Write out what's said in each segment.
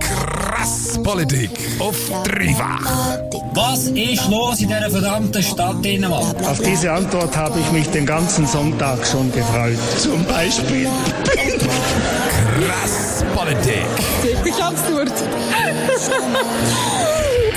Krass Politik auf dreifach. Was ist los in dieser verdammten Stadt Dänemark? Auf diese Antwort habe ich mich den ganzen Sonntag schon gefreut. Zum Beispiel. Krass Politik. Ich hab's durch.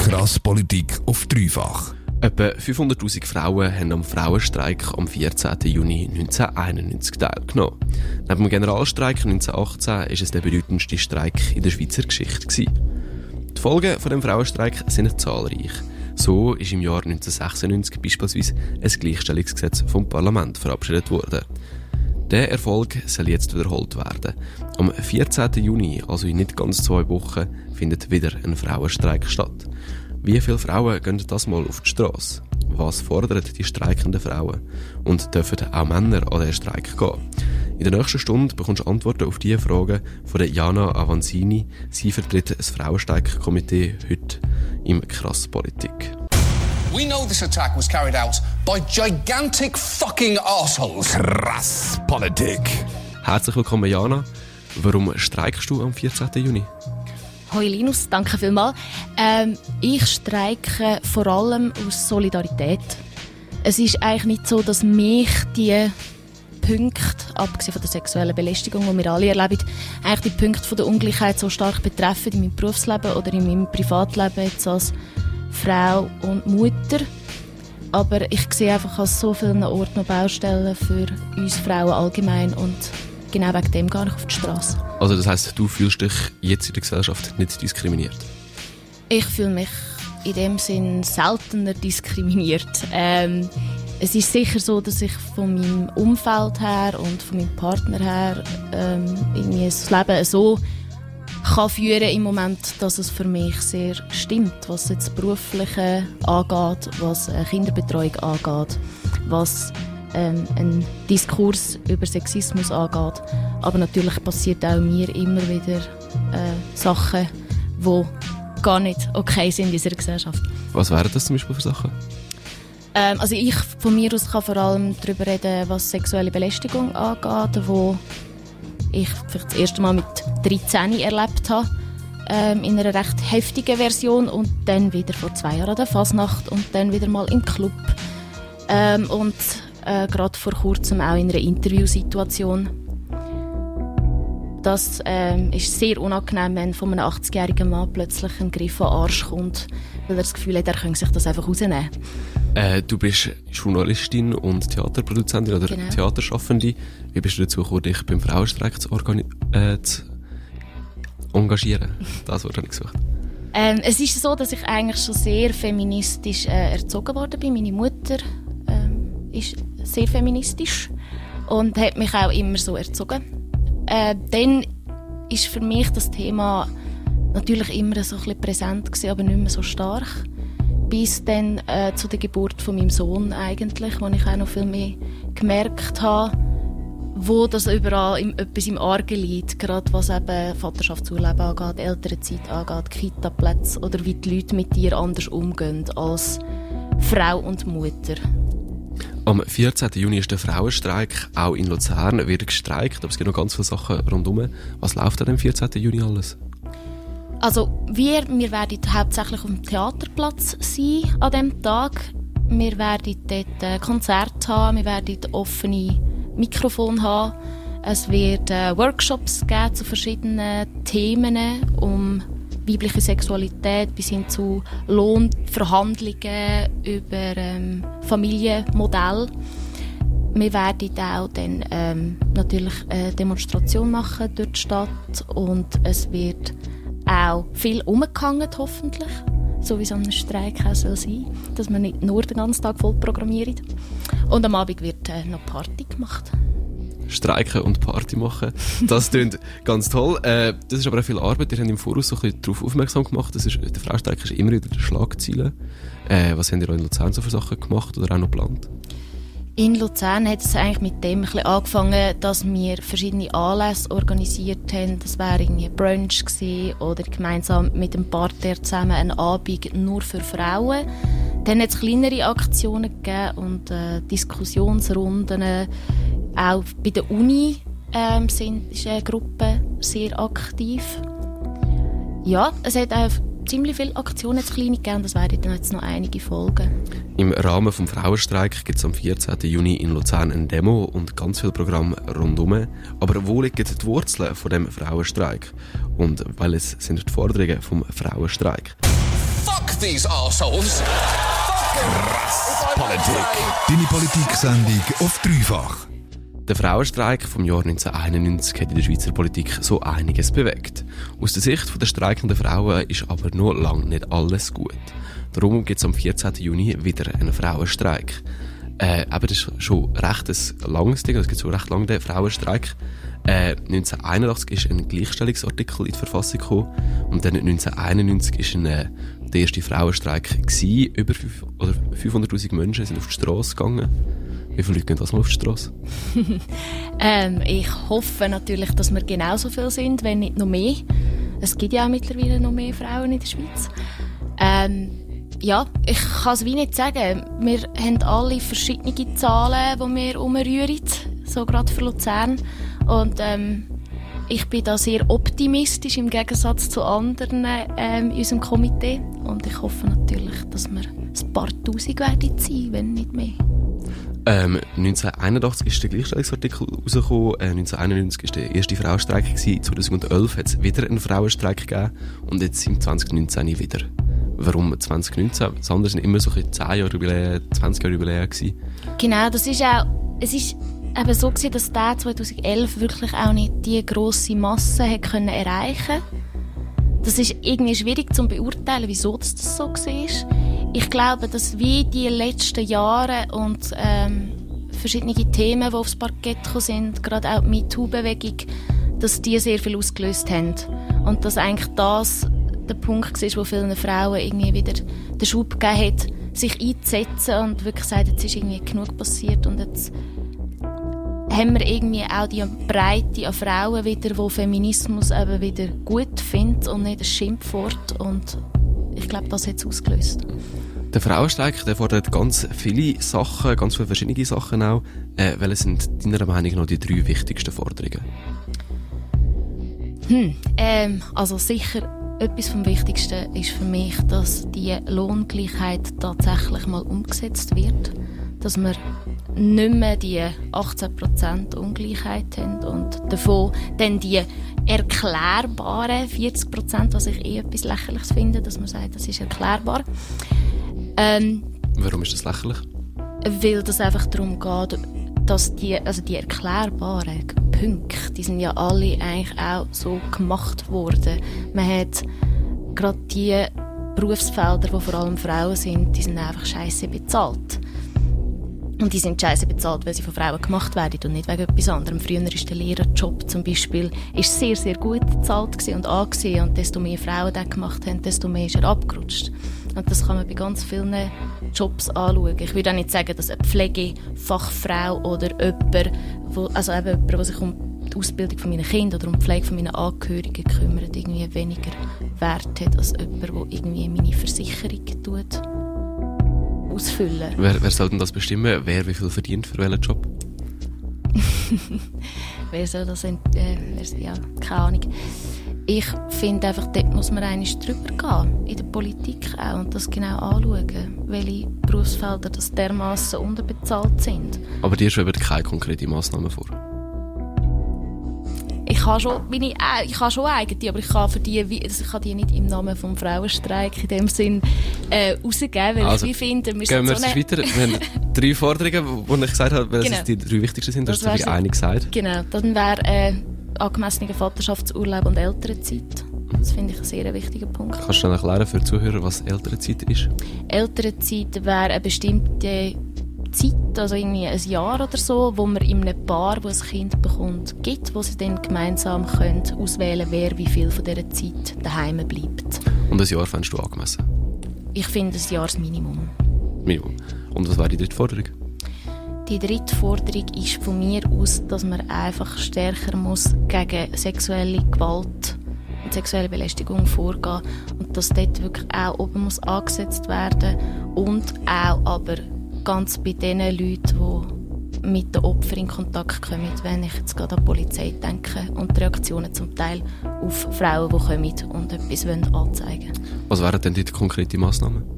Krass Politik auf dreifach. Etwa 500.000 Frauen haben am Frauenstreik am 14. Juni 1991 teilgenommen. Neben dem Generalstreik 1918 ist es der bedeutendste Streik in der Schweizer Geschichte. Die Folgen von dem Frauenstreik sind zahlreich. So ist im Jahr 1996 beispielsweise ein Gleichstellungsgesetz vom Parlament verabschiedet worden. Der Erfolg soll jetzt wiederholt werden. Am 14. Juni, also in nicht ganz zwei Wochen, findet wieder ein Frauenstreik statt. Wie viele Frauen gehen das mal auf die Straße? Was fordern die streikenden Frauen? Und dürfen auch Männer an den Streik gehen? In der nächsten Stunde bekommst du Antworten auf diese Fragen von der Jana Avanzini. Sie vertritt das Frauenstreikkomitee heute im Krass Politik. We know this attack was carried out by gigantic fucking assholes. Krass Politik. Herzlich willkommen, Jana. Warum streikst du am 14. Juni? Hoi Linus, danke vielmals. Ähm, ich streike vor allem aus Solidarität. Es ist eigentlich nicht so, dass mich die Punkte, abgesehen von der sexuellen Belästigung, die wir alle erleben, eigentlich die Punkte von der Ungleichheit so stark betreffen in meinem Berufsleben oder in meinem Privatleben jetzt als Frau und Mutter. Aber ich sehe einfach an so vielen Orten noch Baustellen für uns Frauen allgemein und genau wegen dem gar nicht auf die Straße. Also das heißt, du fühlst dich jetzt in der Gesellschaft nicht diskriminiert? Ich fühle mich in dem Sinn seltener diskriminiert. Ähm, es ist sicher so, dass ich von meinem Umfeld her und von meinem Partner her ähm, irgendwie das Leben so kann führen im Moment, dass es für mich sehr stimmt, was jetzt berufliche angeht, was äh, Kinderbetreuung angeht, was ähm, ein Diskurs über Sexismus angeht. Aber natürlich passiert auch mir immer wieder äh, Sachen, die gar nicht okay sind in dieser Gesellschaft. Was wären das zum Beispiel für Sachen? Ähm, also ich von mir aus kann vor allem darüber reden, was sexuelle Belästigung angeht, wo ich vielleicht das erste Mal mit 13 erlebt habe, ähm, in einer recht heftigen Version und dann wieder vor zwei Jahren an der Fasnacht und dann wieder mal im Club ähm, und äh, gerade vor kurzem auch in einer Interviewsituation. Das ähm, ist sehr unangenehm, wenn von einem 80-jährigen Mann plötzlich ein Griff an den Arsch kommt, weil er das Gefühl hat, er könnte sich das einfach rausnehmen. Äh, du bist Journalistin und Theaterproduzentin oder Genau. Theaterschaffende. Wie bist du dazu gekommen, dich beim Frauenstreik zu, äh, zu engagieren? Das habe ich gesucht. Ähm, es ist so, dass ich eigentlich schon sehr feministisch äh, erzogen worden bin. Meine Mutter ähm, ist sehr feministisch und hat mich auch immer so erzogen. Äh, dann ist für mich das Thema natürlich immer so ein bisschen präsent gewesen, aber nicht mehr so stark. Bis dann äh, zu der Geburt von meinem Sohn eigentlich, wo ich auch noch viel mehr gemerkt habe, wo das überall im, etwas im Argen liegt, gerade was eben Vaterschaftsurlaub angeht, Elternzeit angeht, Kitaplätze oder wie die Leute mit dir anders umgehen als Frau und Mutter. Am 14. Juni ist der Frauenstreik. Auch in Luzern wird gestreikt, aber es gibt noch ganz viele Sachen rundherum. Was läuft an dem 14. Juni alles? Also wir, wir werden hauptsächlich auf dem Theaterplatz sein an diesem Tag. Wir werden dort äh, Konzerte haben, wir werden offene Mikrofone haben. Es wird äh, Workshops geben zu verschiedenen Themen um weibliche Sexualität bis hin zu Lohnverhandlungen über ähm, Familienmodell. Wir werden auch dann ähm, natürlich eine Demonstration machen durch die Stadt und es wird auch viel umgehangen, hoffentlich. So wie es an einem Streik auch soll sein dass man nicht nur den ganzen Tag voll programmiert. Und am Abend wird äh, noch Party gemacht. Streiken und Party machen. Das klingt ganz toll. Äh, das ist aber auch viel Arbeit. Ihr habt im Voraus so ein bisschen darauf aufmerksam gemacht. Das ist, der Frauenstreik ist immer wieder der Schlagziele. Äh, was habt ihr in Luzern so für Sachen gemacht oder auch noch geplant? In Luzern hat es eigentlich mit dem angefangen, dass wir verschiedene Anlässe organisiert haben. Das wäre irgendwie Brunch gewesen oder gemeinsam mit dem Partner zusammen ein Abend nur für Frauen. Dann hat es kleinere Aktionen gegeben und äh, Diskussionsrunden. Auch bei der Uni ähm, sind, ist eine Gruppe sehr aktiv. Ja, es hat auch ziemlich viele Aktionen zu Klinik gegeben und es werden dann jetzt noch einige folgen. Im Rahmen des Frauenstreik gibt es am 14. Juni in Luzern eine Demo und ganz viele Programme rundum. Aber wo liegen die Wurzeln von dem Frauenstreik? Und welches sind die Forderungen vom Frauenstreik? Fuck these assholes! Politik. Deine Politik-Sendung auf dreifach. Der Frauenstreik vom Jahr 1991 hat in der Schweizer Politik so einiges bewegt. Aus der Sicht der streikenden Frauen ist aber noch lange nicht alles gut. Darum gibt es am 14. Juni wieder einen Frauenstreik. Äh, aber das ist schon recht ein langes Ding, es gibt so recht lange den Frauenstreik. Äh, 1981 ist ein Gleichstellungsartikel in die Verfassung gekommen und dann 1991 ist ein, äh, der erste Frauenstreik gewesen. Über 500'000 Menschen sind auf die Straße gegangen. Wie viele Leute gehen das mal auf die Straße? Ähm, ich hoffe natürlich, dass wir genauso viel sind, wenn nicht noch mehr. Es gibt ja auch mittlerweile noch mehr Frauen in der Schweiz. Ähm, ja, ich kann es wie nicht sagen. Wir haben alle verschiedene Zahlen, die wir umrühren, so gerade für Luzern. Und ähm, ich bin da sehr optimistisch im Gegensatz zu anderen ähm, in unserem Komitee. Und ich hoffe natürlich, dass wir ein paar Tausend werden sein, wenn nicht mehr. Ähm, 1981 ist der Gleichstellungsartikel rausgekommen, äh, 1991 ist der erste Frauenstreik gewesen, 2011 hat es wieder einen Frauenstreik gegeben und jetzt im 2019 wieder. Warum 2019? Das andere sind immer so ein 10 Jahre Jubiläen, 20 Jahre Jubiläen gewesen. Genau, das ist auch, es ist eben so gewesen, dass der 2011 wirklich auch nicht die grosse Masse hat können erreichen. Das ist irgendwie schwierig zu beurteilen, wieso das so war. Ich glaube, dass wie die letzten Jahre und ähm, verschiedene Themen, die aufs Parkett gekommen sind, gerade auch die MeToo-Bewegung, dass die sehr viel ausgelöst haben. Und dass eigentlich das der Punkt war, wo vielen Frauen irgendwie wieder den Schub gegeben hat, sich einzusetzen und wirklich sagen, jetzt ist irgendwie genug passiert und jetzt haben wir irgendwie auch die Breite an Frauen wieder, die Feminismus eben wieder gut findet und nicht ein Schimpfwort und ich glaube, das hat es ausgelöst. Der Frauenstreik der fordert ganz viele Sachen, ganz viele verschiedene Sachen auch. Äh, welche sind deiner Meinung nach die drei wichtigsten Forderungen? Ähm, also sicher etwas vom Wichtigsten ist für mich, dass die Lohngleichheit tatsächlich mal umgesetzt wird. Dass wir nicht mehr die 18% Ungleichheit haben und davon dann die erklärbaren 40%, was ich eh etwas Lächerliches finde, dass man sagt, das ist erklärbar. Ähm, Warum ist das lächerlich? weil das einfach darum geht, dass die, also die erklärbaren Punkte, die sind ja alle eigentlich auch so gemacht worden. Man hat gerade die Berufsfelder, wo vor allem Frauen sind, die sind einfach scheiße bezahlt. Und die sind scheiße bezahlt, weil sie von Frauen gemacht werden und nicht wegen etwas anderem. Früher ist der Lehrerjob zum Beispiel ist sehr, sehr gut bezahlt und angesehen. Und desto mehr Frauen das gemacht haben, desto mehr ist er abgerutscht. Und das kann man bei ganz vielen Jobs anschauen. Ich würde auch nicht sagen, dass eine Pflegefachfrau oder jemand, wo, also eben jemand, der sich um die Ausbildung von meinen Kindern oder um die Pflege von meinen Angehörigen kümmert, irgendwie weniger Wert hat als jemand, der irgendwie meine Versicherung tut ausfüllen. Wer, wer soll denn das bestimmen, wer wie viel verdient für welchen Job? Wer soll das äh, wer, ja, keine Ahnung. Ich finde einfach, dort muss man eigentlich drüber gehen, in der Politik auch, und das genau anschauen, welche Berufsfelder das dermaßen unterbezahlt sind. Aber dir schweben keine konkreten Massnahmen vor. Ich habe schon, meine, äh, ich habe schon eigene, aber ich kann für die, also ich kann die nicht im Namen vom Frauenstreik in dem Sinn äh, rausgeben, weil Also, ich finde, wir Gehen sind wir so eine, weiter. Wir haben drei Forderungen, wo ich gesagt habe, welche Genau. die drei wichtigsten sind. Du Das hast natürlich eine gesagt. Genau, dann wäre äh, angemessener Vaterschaftsurlaub und Elternzeit. Das finde ich ein sehr wichtiger Punkt. Kannst du dann erklären für die Zuhörer, was Elternzeit ist? Elternzeit wäre eine bestimmte Zeit, also irgendwie ein Jahr oder so, wo man in einem Paar, das ein Kind bekommt, gibt, wo sie dann gemeinsam können auswählen wer wie viel von dieser Zeit daheim bleibt. Und ein Jahr fändest du angemessen. Ich finde ein Jahresminimum. Minimum. Und was wäre die dritte Forderung? Die dritte Forderung ist von mir aus, dass man einfach stärker muss gegen sexuelle Gewalt und sexuelle Belästigung vorgehen und dass dort wirklich auch oben muss angesetzt werden und auch aber ganz bei den Leuten, die mit den Opfern in Kontakt kommen, wenn ich jetzt gerade an die Polizei denke und die Reaktionen zum Teil auf Frauen, die kommen und etwas anzeigen wollen. Was wären denn die konkreten Massnahmen?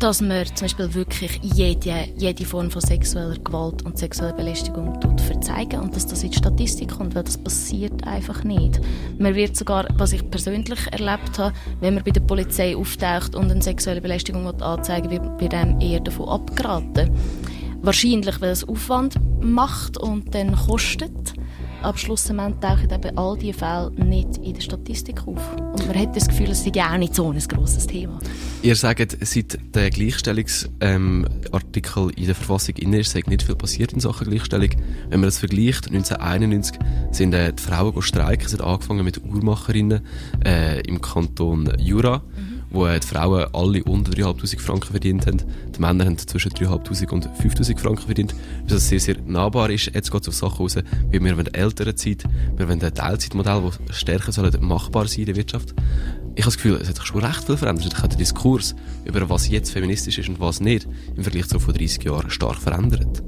Dass man zum Beispiel wirklich jede, jede Form von sexueller Gewalt und sexueller Belästigung tut verzeigen und dass das in die Statistik kommt, weil das passiert einfach nicht. Man wird sogar, was ich persönlich erlebt habe, wenn man bei der Polizei auftaucht und eine sexuelle Belästigung anzeigen will, wird einem eher davon abgeraten. Wahrscheinlich, weil es Aufwand macht und dann kostet. Aber schlussendlich tauchen eben all diese Fälle nicht in der Statistik auf. Und man hat das Gefühl, es sei auch nicht so ein grosses Thema. Ihr sagt, seit der Gleichstellungsartikel in der Verfassung in ist, sei nicht viel passiert in Sachen Gleichstellung. Wenn man das vergleicht, 1991 sind äh, die Frauen streiken, sind angefangen mit Uhrmacherinnen äh, im Kanton Jura. Mhm wo die Frauen alle unter 3'500 Franken verdient haben. Die Männer haben zwischen 3'500 und 5'000 Franken verdient. Was also sehr, sehr nahbar ist. Jetzt geht es auf Sachen raus, wie wir wollen ältere Zeit, wir wollen ein Teilzeitmodell, das stärker soll machbar sein in der Wirtschaft. Ich habe das Gefühl, es hat sich schon recht viel verändert. Ich habe den Diskurs über was jetzt feministisch ist und was nicht, im Vergleich zu vor 30 Jahren stark verändert.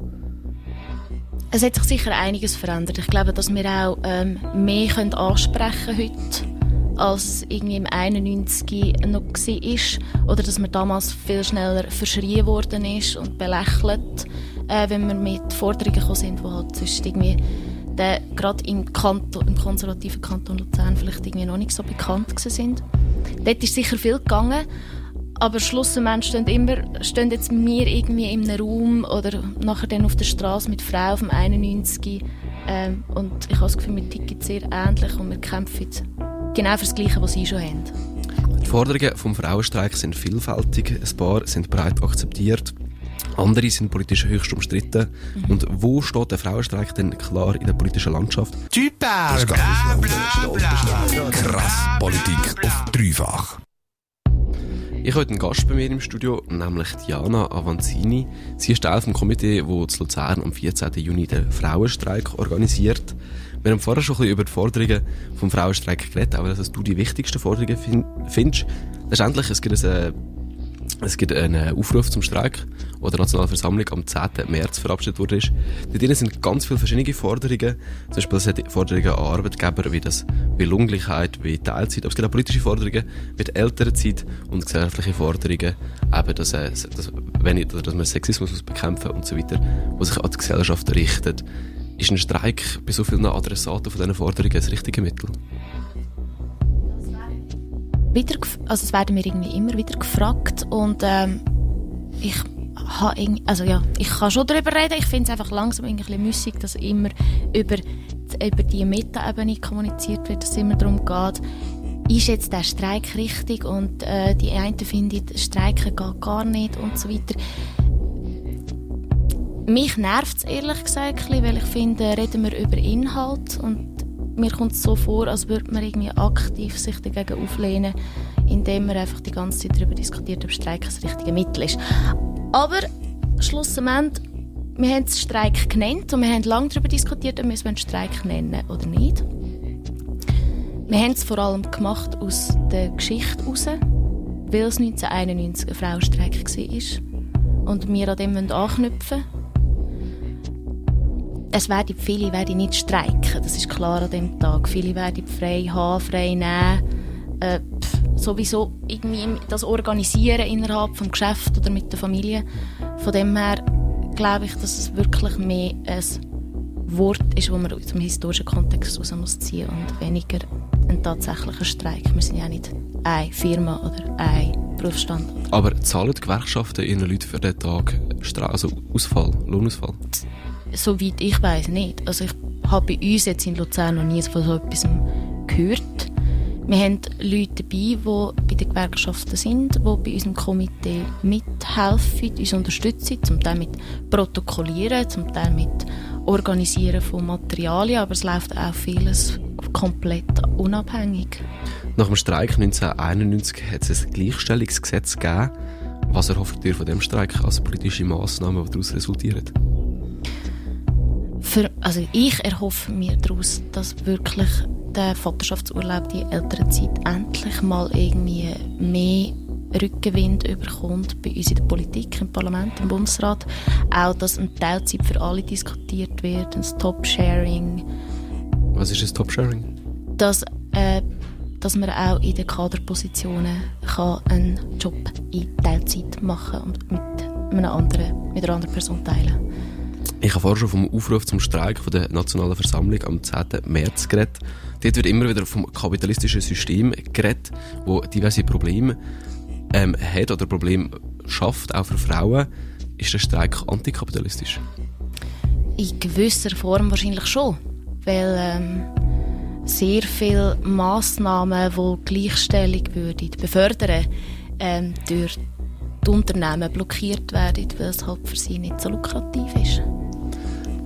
Es hat sich sicher einiges verändert. Ich glaube, dass wir auch ähm, mehr können ansprechen heute als irgendwie im 91 noch war. Oder dass man damals viel schneller verschrien worden ist und belächelt, äh, wenn wir mit Forderungen gekommen sind, die halt sonst irgendwie gerade im, Kanton, im konservativen Kanton Luzern vielleicht irgendwie noch nicht so bekannt sind. Dort ist sicher viel gegangen, aber schlussendlich stehen immer stehen jetzt wir irgendwie in einem Raum oder nachher dann auf der Straße mit Frauen auf dem 91 ähm, und ich habe das Gefühl, wir ticken sehr ähnlich und wir kämpfen genau für das Gleiche, was sie schon haben. Die Forderungen vom Frauenstreik sind vielfältig. Ein paar sind breit akzeptiert. Andere sind politisch höchst umstritten. Mhm. Und wo steht der Frauenstreik denn klar in der politischen Landschaft? Typer! Krass Politik auf dreifach. Ich habe einen Gast bei mir im Studio, nämlich Diana Avanzini. Sie ist Teil vom Komitee, das zu Luzern am 14. Juni den Frauenstreik organisiert. Wir haben vorher schon ein bisschen über die Forderungen vom Frauenstreik geredet, aber dass du die wichtigsten Forderungen find, findest. Letztendlich, es gibt, eine, es gibt einen Aufruf zum Streik, der der Nationalen Versammlung am 10. März verabschiedet wurde. Dort sind ganz viele verschiedene Forderungen. Zum Beispiel es hat Forderungen an Arbeitgeber wie das wie Lohngleichheit, wie Teilzeit. Aber es gibt auch politische Forderungen wie die Elternzeit und gesellschaftliche Forderungen, eben, dass, äh, dass, wenn ich, dass man Sexismus bekämpfen und so weiter, die sich an die Gesellschaft richtet. Ist ein Streik bei so vielen Adressaten von diesen Forderungen das richtige Mittel? Wieder, also es werden mir irgendwie immer wieder gefragt und ähm, ich also ja, ich kann schon darüber reden. Ich finde es einfach langsam ein bisschen müßig, dass immer über, über die Meta-Ebene kommuniziert wird, dass es immer darum geht, ist jetzt der Streik richtig und äh, die einen finden, Streiken geht gar nicht und so weiter. Mich nervt es ehrlich gesagt, weil ich finde, reden wir über Inhalt und mir kommt es so vor, als würde man irgendwie aktiv sich dagegen auflehnen, indem man einfach die ganze Zeit darüber diskutiert, ob Streik das richtige Mittel ist. Aber schlussendlich, wir haben es Streik genannt und wir haben lange darüber diskutiert, ob wir es Streik nennen oder nicht. Wir haben es vor allem gemacht aus der Geschichte heraus, weil es 1991 ein Frauenstreik war und wir an dem anknüpfen wollen es werden viele werden nicht streiken, das ist klar an dem Tag. Viele werden frei haben, frei nehmen. Äh, sowieso irgendwie das organisieren innerhalb des Geschäfts oder mit der Familie. Von dem her glaube ich, dass es wirklich mehr ein Wort ist, das man aus dem historischen Kontext heraus muss ziehen und weniger ein tatsächlicher Streik. Wir sind ja nicht eine Firma oder ein Berufsstand. Aber zahlen die Gewerkschaften ihren Leuten für den Tag also Ausfall, Lohnausfall? Soweit ich weiß nicht. Also ich habe bei uns jetzt in Luzern noch nie von so etwas gehört. Wir haben Leute dabei, die bei den Gewerkschaften sind, die bei unserem Komitee mithelfen, uns unterstützen, zum Teil mit Protokollieren, zum Teil mit Organisieren von Materialien, aber es läuft auch vieles komplett unabhängig. Nach dem Streik 1991 hat es ein Gleichstellungsgesetz gegeben. Was erhofft ihr von dem Streik als politische Massnahmen, die daraus resultieren? Für, also ich erhoffe mir daraus, dass wirklich der Vaterschaftsurlaub, die Elternzeit endlich mal irgendwie mehr Rückenwind überkommt bei uns in der Politik, im Parlament, im Bundesrat. Auch, dass eine Teilzeit für alle diskutiert wird, ein Stop-Sharing. Was ist ein Top-Sharing? Dass, äh, dass man auch in den Kaderpositionen kann einen Job in Teilzeit machen und mit, einem anderen, mit einer anderen Person teilen Ich habe vorher schon vom Aufruf zum Streik von der Nationalen Versammlung am 10. März geredet. Dort wird immer wieder vom kapitalistischen System geredet, wo diverse Probleme ähm, hat oder Probleme schafft, auch für Frauen. Ist der Streik antikapitalistisch? In gewisser Form wahrscheinlich schon. Weil ähm, sehr viele Massnahmen, die Gleichstellung würden befördern, ähm, durch die Unternehmen blockiert werden, weil es halt für sie nicht so lukrativ ist.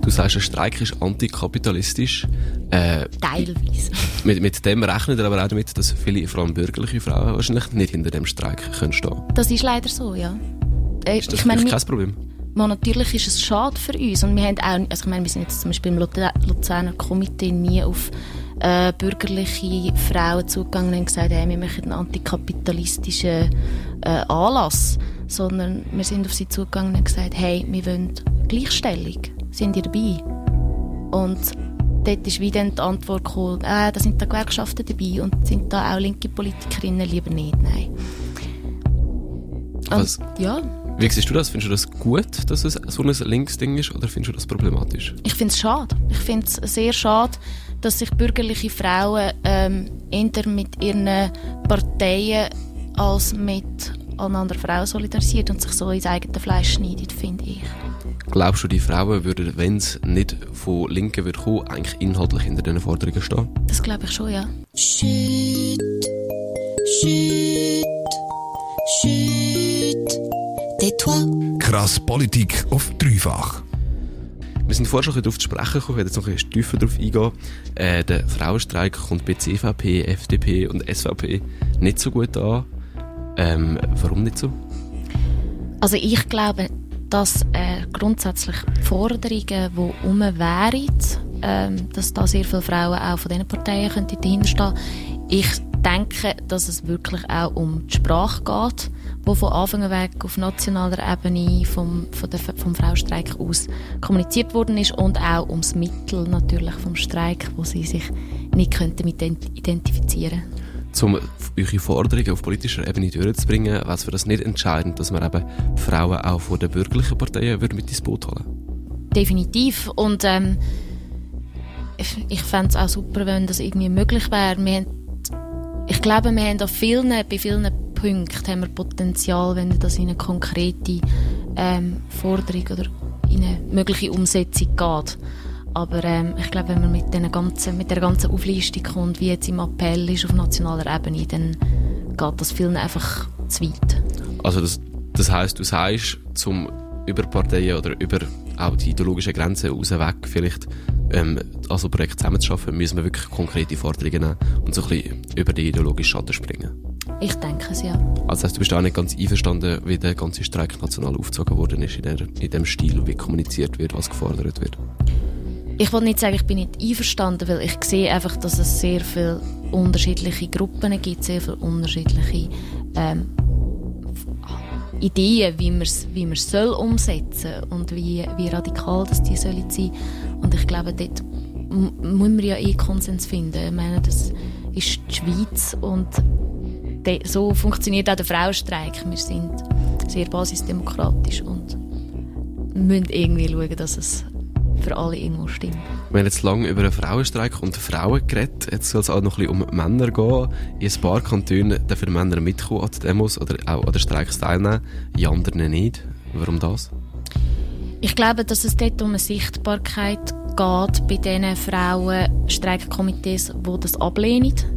Du sagst, ein Streik ist antikapitalistisch. Äh, Teilweise. Mit, mit dem rechnet er aber auch damit, dass viele, vor allem bürgerliche Frauen, wahrscheinlich nicht hinter dem Streik können stehen Das ist leider so, ja. Äh, ist das ich meine, kein Problem? Man, natürlich ist es schade für uns. Und wir haben auch, also ich meine, wir sind jetzt zum Beispiel im Luzerner Komitee nie auf äh, bürgerliche Frauen zugegangen und gesagt, hey, wir machen einen antikapitalistischen äh, Anlass. Sondern wir sind auf sie zugegangen und gesagt, hey, wir wollen Gleichstellung sind ihr dabei? Und dort ist wieder die Antwort gekommen, äh, da sind da Gewerkschaften dabei und sind da auch linke Politikerinnen lieber nicht, nein. Was? ja. Wie siehst du das? Findest du das gut, dass es so ein Linksding ist oder findest du das problematisch? Ich finde es schade. Ich finde es sehr schade, dass sich bürgerliche Frauen ähm, eher mit ihren Parteien als mit anderen Frauen solidarisiert und sich so ins eigene Fleisch schneidet, finde ich. Glaubst du, die Frauen würden, wenn es nicht von Linken würde kommen, eigentlich inhaltlich hinter diesen Forderungen stehen? Das glaube ich schon, ja. Shit, shit, shit, tais-toi. Krass Politik auf dreifach. Wir sind vorher schon darauf zu sprechen gekommen, ich werde jetzt noch ein bisschen tiefer darauf eingehen. Äh, der Frauenstreik kommt bei CVP, FDP und SVP nicht so gut an. Ähm, warum nicht so? Also ich glaube, dass äh, grundsätzlich Forderungen, die um wären, ähm, dass da sehr viele Frauen auch von diesen Parteien könnten dahinter stehen. Ich denke, dass es wirklich auch um die Sprache geht, wo von Anfang weg auf nationaler Ebene vom, von der, vom Frauenstreik aus kommuniziert worden ist und auch ums Mittel natürlich vom Streik, wo sie sich nicht könnten mit identifizieren könnten um eure Forderungen auf politischer Ebene durchzubringen, es für das nicht entscheidend, dass man eben Frauen auch von den bürgerlichen Parteien mit ins Boot holen Definitiv. Und ähm, ich, fände es auch super, wenn das irgendwie möglich wäre. Ich glaube, wir haben vielen, bei vielen Punkten haben wir Potenzial, wenn das in eine konkrete ähm, Forderung oder in eine mögliche Umsetzung geht. Aber ähm, ich glaube, wenn man mit, den ganzen, mit der ganzen Auflistung kommt, wie jetzt im Appell ist auf nationaler Ebene, dann geht das vielen einfach zu weit. Also das, das heisst, du sagst, zum über Parteien oder über auch die ideologischen Grenzen raus weg vielleicht ähm, also Projekt zusammenzuschaffen, müssen wir wirklich konkrete Forderungen nehmen und so ein bisschen über die ideologischen Schatten springen. Ich denke es, ja. Also heißt, du bist auch nicht ganz einverstanden, wie der ganze Streik national aufgezogen worden ist, in, der, in dem Stil, wie kommuniziert wird, was gefordert wird? Ich will nicht sagen, ich bin nicht einverstanden, weil ich sehe einfach, dass es sehr viele unterschiedliche Gruppen gibt, sehr viele unterschiedliche ähm, Ideen, wie man es wie soll umsetzen und wie, wie radikal das die sollen sein. Und ich glaube, dort muss man ja eh Konsens finden. Ich meine, das ist die Schweiz und so funktioniert auch der Frauenstreik. Wir sind sehr basisdemokratisch und müssen irgendwie schauen, dass es für alle irgendwo stimmt. Wir haben jetzt lange über einen Frauenstreik und Frauen geredet. Jetzt soll es auch noch ein bisschen um Männer gehen. In ein paar Kantonen dürfen Männer mitkommen an den Demos oder auch an den Streiks teilnehmen, in anderen nicht. Warum das? Ich glaube, dass es dort um eine Sichtbarkeit geht bei diesen Frauenstreikkomitees, die das ablehnen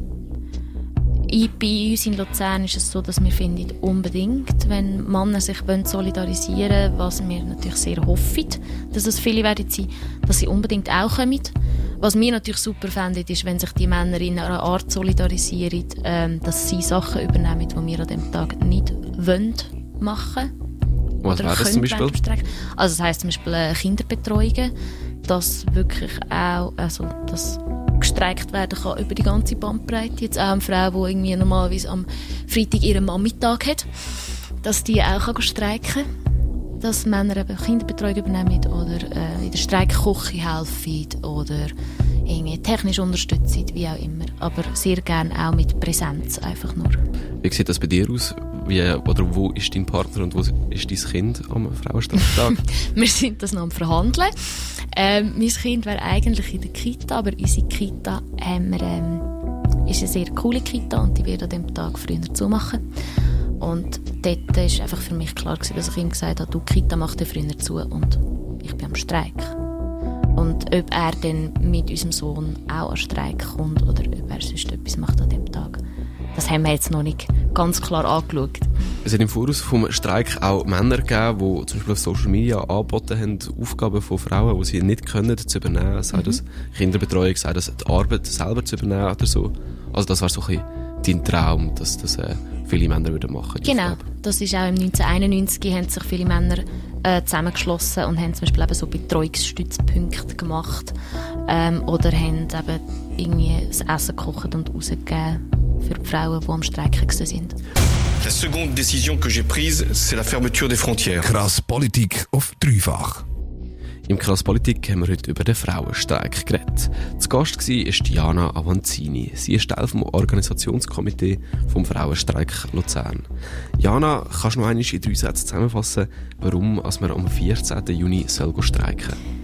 bei uns in Luzern ist es so, dass wir finden, unbedingt, wenn Männer sich solidarisieren wollen, was wir natürlich sehr hoffen, dass es viele werden sein, dass sie unbedingt auch kommen. Was wir natürlich super fänden, ist, wenn sich die Männer in einer Art solidarisieren, ähm, dass sie Sachen übernehmen, die wir an dem Tag nicht wollen machen Was wäre das zum Beispiel? Also das heisst zum Beispiel äh, Kinderbetreuungen, dass wirklich auch, also dass gestreikt werden kann über die ganze Bandbreite. Jetzt auch eine Frau, die irgendwie normalerweise am Freitag ihren Mammitag hat, dass die auch kann streiken kann. Dass Männer eben Kinderbetreuung übernehmen oder äh, in der Streikküche helfen oder irgendwie technisch unterstützen, wie auch immer. Aber sehr gerne auch mit Präsenz, einfach nur. Wie sieht das bei dir aus? Wie, oder wo ist dein Partner und wo ist dein Kind am Frauenstadttag? wir sind das noch am Verhandeln. Ähm, mein Kind wäre eigentlich in der Kita, aber unsere Kita haben ähm, ist eine sehr coole Kita und die wird an dem Tag früher zumachen. Und dort war einfach für mich klar, gewesen, dass ich ihm gesagt habe, du, Kita macht früher zu und ich bin am Streik. Und ob er dann mit unserem Sohn auch an Streik kommt oder ob er sonst etwas macht an dem Tag, das haben wir jetzt noch nicht ganz klar angeschaut. Es hat im Voraus vom Streik auch Männer gegeben, die zum Beispiel auf Social Media angeboten haben, Aufgaben von Frauen, die sie nicht können, zu übernehmen. Sei mhm. das Kinderbetreuung, sei das die Arbeit selber zu übernehmen oder so. Also das war so ein dein Traum, dass das äh, viele Männer würden machen Genau, das ist auch im 1991 haben sich viele Männer äh, zusammengeschlossen und haben zum Beispiel eben so Betreuungsstützpunkte gemacht ähm, oder haben eben irgendwie das Essen gekocht und rausgegeben für die Frauen, die am Streiken sind. La seconde décision que j'ai prise, c'est la fermeture des frontières. Krass Politik auf dreifach. Im Krass Politik haben wir heute über den Frauenstreik geredet. Zu Gast war Diana Avanzini. Sie ist Teil vom Organisationskomitee vom Frauenstreik Luzern. Jana, kannst du noch einmal in drei Sätzen zusammenfassen, warum als wir am 14. Juni streiken soll?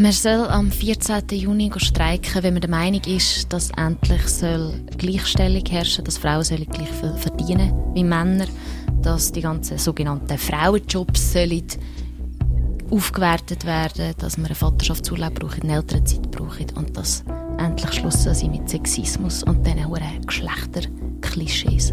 Man soll am 14. Juni streiken, wenn man der Meinung ist, dass endlich soll Gleichstellung herrschen dass Frauen sollen gleich viel verdienen wie Männer, dass die ganzen sogenannten Frauenjobs sollen aufgewertet werden, dass man einen Vaterschaftsurlaub braucht, eine Elternzeit braucht und dass endlich Schluss sein mit Sexismus und diesen Geschlechterklischees.